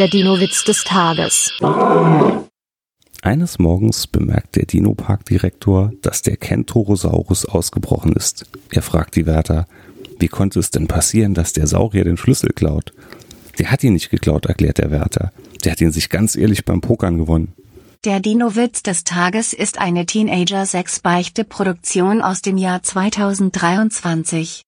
Der Dino-Witz des Tages. Eines Morgens bemerkt der Dino-Parkdirektor, dass der Kentorosaurus ausgebrochen ist. Er fragt die Wärter, wie konnte es denn passieren, dass der Saurier den Schlüssel klaut? Der hat ihn nicht geklaut, erklärt der Wärter. Der hat ihn sich ganz ehrlich beim Pokern gewonnen. Der Dino-Witz des Tages ist eine Teenager-6-Beichte-Produktion aus dem Jahr 2023.